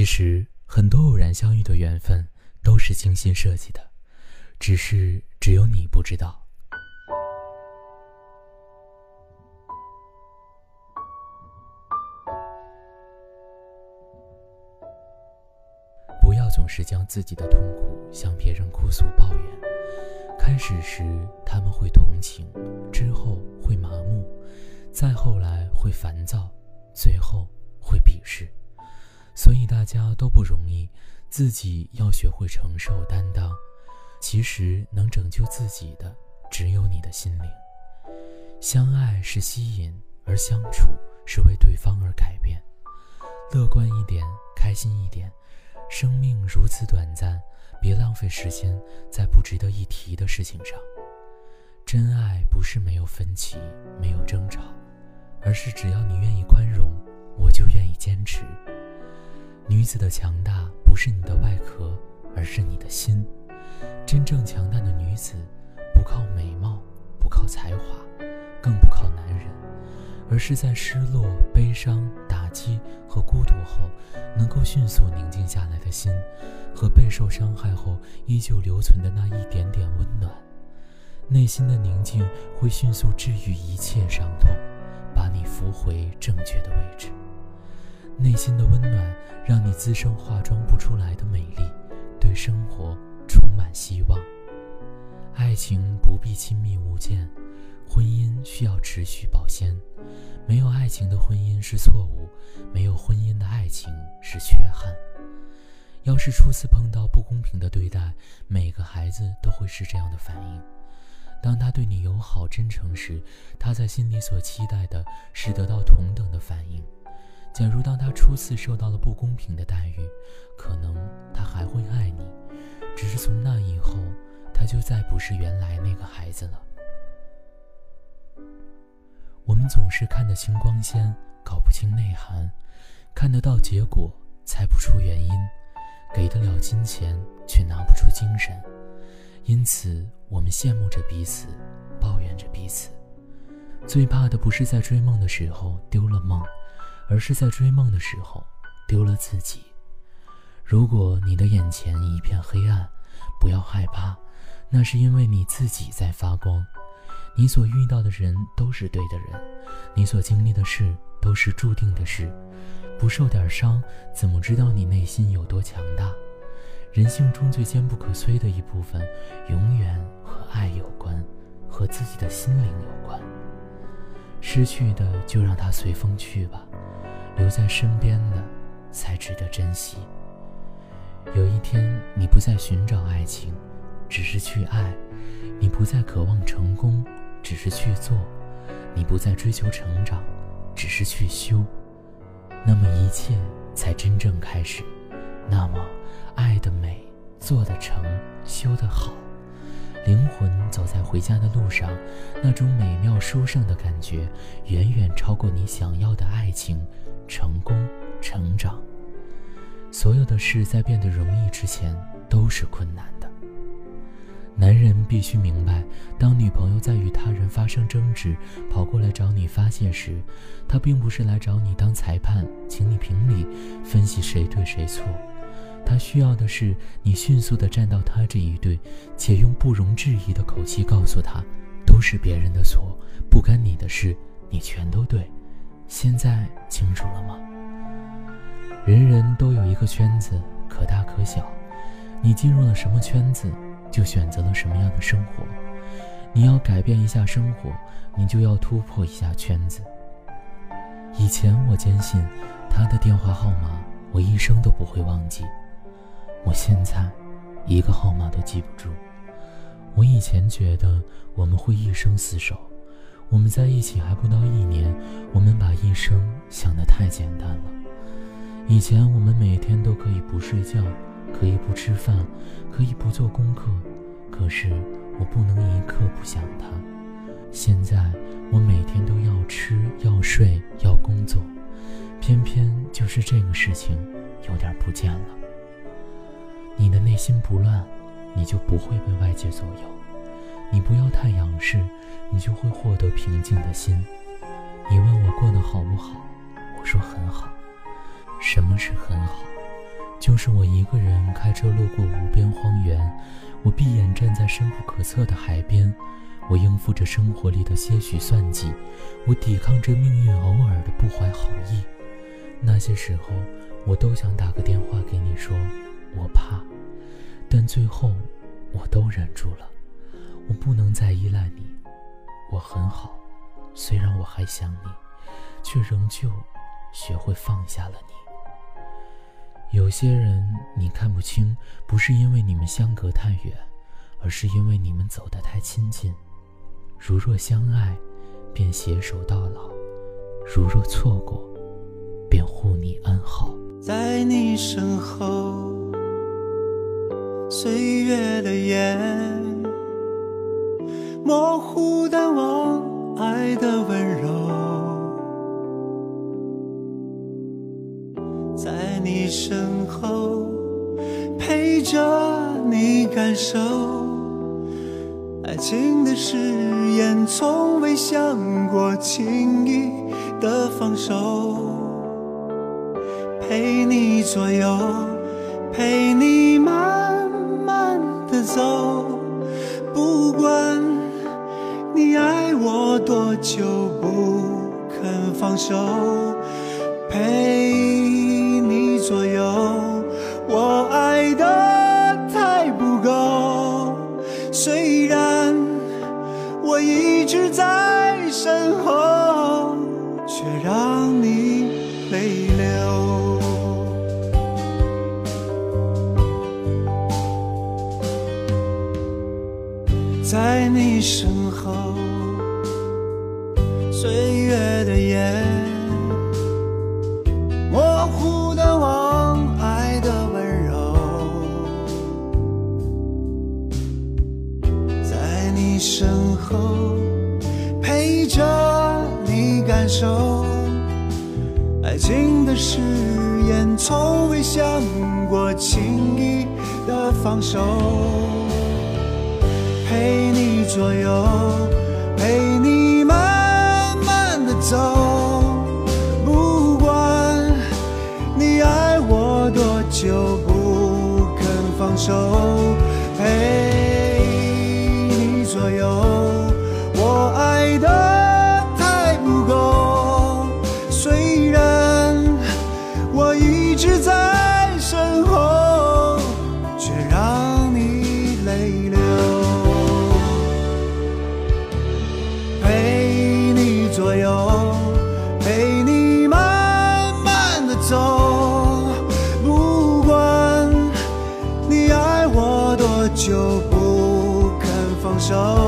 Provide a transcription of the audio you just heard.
其实，很多偶然相遇的缘分都是精心设计的，只是只有你不知道。不要总是将自己的痛苦向别人哭诉抱怨。开始时他们会同情，之后会麻木，再后来会烦躁，最后会鄙视。所以大家都不容易，自己要学会承受担当。其实能拯救自己的只有你的心灵。相爱是吸引，而相处是为对方而改变。乐观一点，开心一点。生命如此短暂，别浪费时间在不值得一提的事情上。真爱不是没有分歧，没有争吵，而是只要你愿意宽容，我就愿意坚持。女子的强大不是你的外壳，而是你的心。真正强大的女子，不靠美貌，不靠才华，更不靠男人，而是在失落、悲伤、打击和孤独后，能够迅速宁静下来的心，和备受伤害后依旧留存的那一点点温暖。内心的宁静会迅速治愈一切伤痛，把你扶回正确的位置。内心的温暖，让你滋生化妆不出来的美丽，对生活充满希望。爱情不必亲密无间，婚姻需要持续保鲜。没有爱情的婚姻是错误，没有婚姻的爱情是缺憾。要是初次碰到不公平的对待，每个孩子都会是这样的反应。当他对你友好真诚时，他在心里所期待的是得到同等的反应。假如当他初次受到了不公平的待遇，可能他还会爱你，只是从那以后，他就再不是原来那个孩子了。我们总是看得清光鲜，搞不清内涵；看得到结果，猜不出原因；给得了金钱，却拿不出精神。因此，我们羡慕着彼此，抱怨着彼此。最怕的不是在追梦的时候丢了梦。而是在追梦的时候丢了自己。如果你的眼前一片黑暗，不要害怕，那是因为你自己在发光。你所遇到的人都是对的人，你所经历的事都是注定的事。不受点伤，怎么知道你内心有多强大？人性中最坚不可摧的一部分，永远和爱有关，和自己的心灵有关。失去的就让它随风去吧。留在身边的，才值得珍惜。有一天，你不再寻找爱情，只是去爱；你不再渴望成功，只是去做；你不再追求成长，只是去修。那么一切才真正开始。那么，爱的美，做的成，修的好。灵魂走在回家的路上，那种美妙殊胜的感觉，远远超过你想要的爱情、成功、成长。所有的事在变得容易之前，都是困难的。男人必须明白，当女朋友在与他人发生争执，跑过来找你发泄时，她并不是来找你当裁判，请你评理，分析谁对谁错。需要的是你迅速地站到他这一队，且用不容置疑的口气告诉他：“都是别人的错，不干你的事，你全都对。”现在清楚了吗？人人都有一个圈子，可大可小。你进入了什么圈子，就选择了什么样的生活。你要改变一下生活，你就要突破一下圈子。以前我坚信，他的电话号码我一生都不会忘记。我现在一个号码都记不住。我以前觉得我们会一生厮守，我们在一起还不到一年，我们把一生想得太简单了。以前我们每天都可以不睡觉，可以不吃饭，可以不做功课，可是我不能一刻不想他。现在我每天都要吃要睡要工作，偏偏就是这个事情有点不见了。你的内心不乱，你就不会被外界左右。你不要太仰视，你就会获得平静的心。你问我过得好不好，我说很好。什么是很好？就是我一个人开车路过无边荒原，我闭眼站在深不可测的海边，我应付着生活里的些许算计，我抵抗着命运偶尔的不怀好意。那些时候，我都想打个电话给你说，我怕，但最后，我都忍住了。我不能再依赖你，我很好，虽然我还想你，却仍旧学会放下了你。有些人你看不清，不是因为你们相隔太远，而是因为你们走得太亲近。如若相爱，便携手到老；如若错过，便护你安好。在你身后，岁月的眼，模糊淡忘爱的温柔。在你身后，陪着你感受爱情的誓言，从未想过轻易的放手。陪你左右，陪你慢慢的走，不管你爱我多久，不肯放手。陪。轻易的放手。陪你左右，陪你慢慢的走，不管你爱我多久，不肯放手。陪。你左右放手。